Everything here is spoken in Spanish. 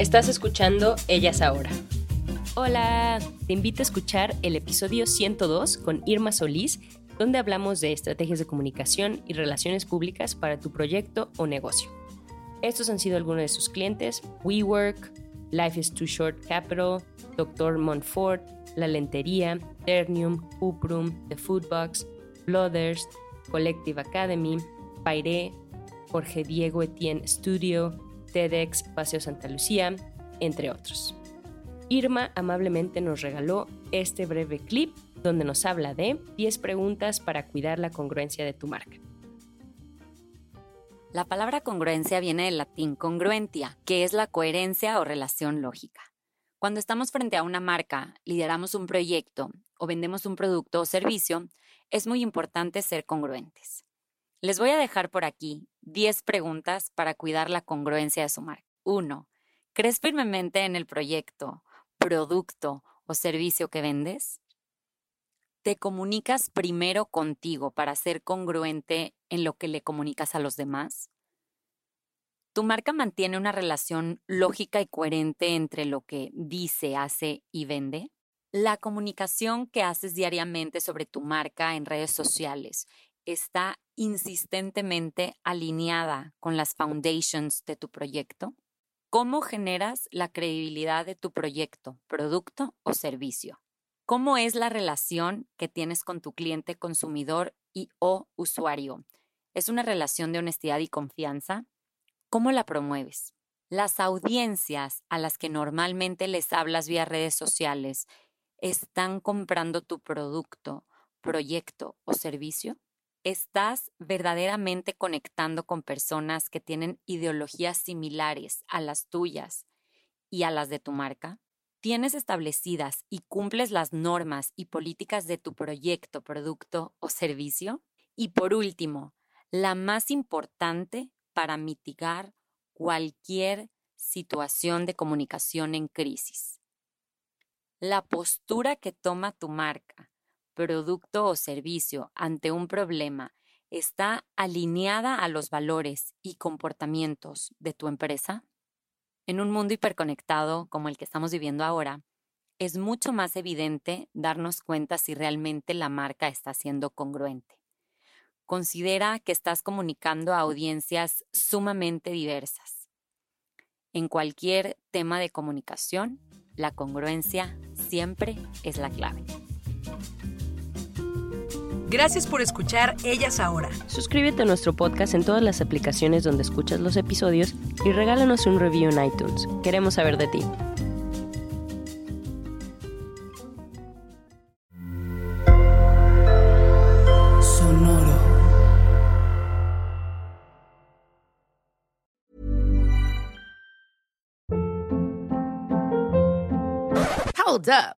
Estás escuchando Ellas Ahora. Hola, te invito a escuchar el episodio 102 con Irma Solís, donde hablamos de estrategias de comunicación y relaciones públicas para tu proyecto o negocio. Estos han sido algunos de sus clientes, WeWork, Life is Too Short Capital, Dr. Montfort, La Lentería, Ternium, Uprum, The Foodbox, Blooders, Collective Academy, Pairé, Jorge Diego Etienne Studio, TEDx Paseo Santa Lucía, entre otros. Irma amablemente nos regaló este breve clip donde nos habla de 10 preguntas para cuidar la congruencia de tu marca. La palabra congruencia viene del latín congruentia, que es la coherencia o relación lógica. Cuando estamos frente a una marca, lideramos un proyecto o vendemos un producto o servicio, es muy importante ser congruentes. Les voy a dejar por aquí 10 preguntas para cuidar la congruencia de su marca. 1. ¿Crees firmemente en el proyecto, producto o servicio que vendes? ¿Te comunicas primero contigo para ser congruente en lo que le comunicas a los demás? ¿Tu marca mantiene una relación lógica y coherente entre lo que dice, hace y vende? La comunicación que haces diariamente sobre tu marca en redes sociales está insistentemente alineada con las foundations de tu proyecto? ¿Cómo generas la credibilidad de tu proyecto, producto o servicio? ¿Cómo es la relación que tienes con tu cliente consumidor y o usuario? ¿Es una relación de honestidad y confianza? ¿Cómo la promueves? Las audiencias a las que normalmente les hablas vía redes sociales están comprando tu producto, proyecto o servicio? ¿Estás verdaderamente conectando con personas que tienen ideologías similares a las tuyas y a las de tu marca? tienes establecidas y cumples las normas y políticas de tu proyecto, producto o servicio. Y por último, la más importante para mitigar cualquier situación de comunicación en crisis. La postura que toma tu marca, producto o servicio ante un problema está alineada a los valores y comportamientos de tu empresa? En un mundo hiperconectado como el que estamos viviendo ahora, es mucho más evidente darnos cuenta si realmente la marca está siendo congruente. Considera que estás comunicando a audiencias sumamente diversas. En cualquier tema de comunicación, la congruencia siempre es la clave. Gracias por escuchar Ellas Ahora. Suscríbete a nuestro podcast en todas las aplicaciones donde escuchas los episodios y regálanos un review en iTunes. Queremos saber de ti. Sonoro. Hold up.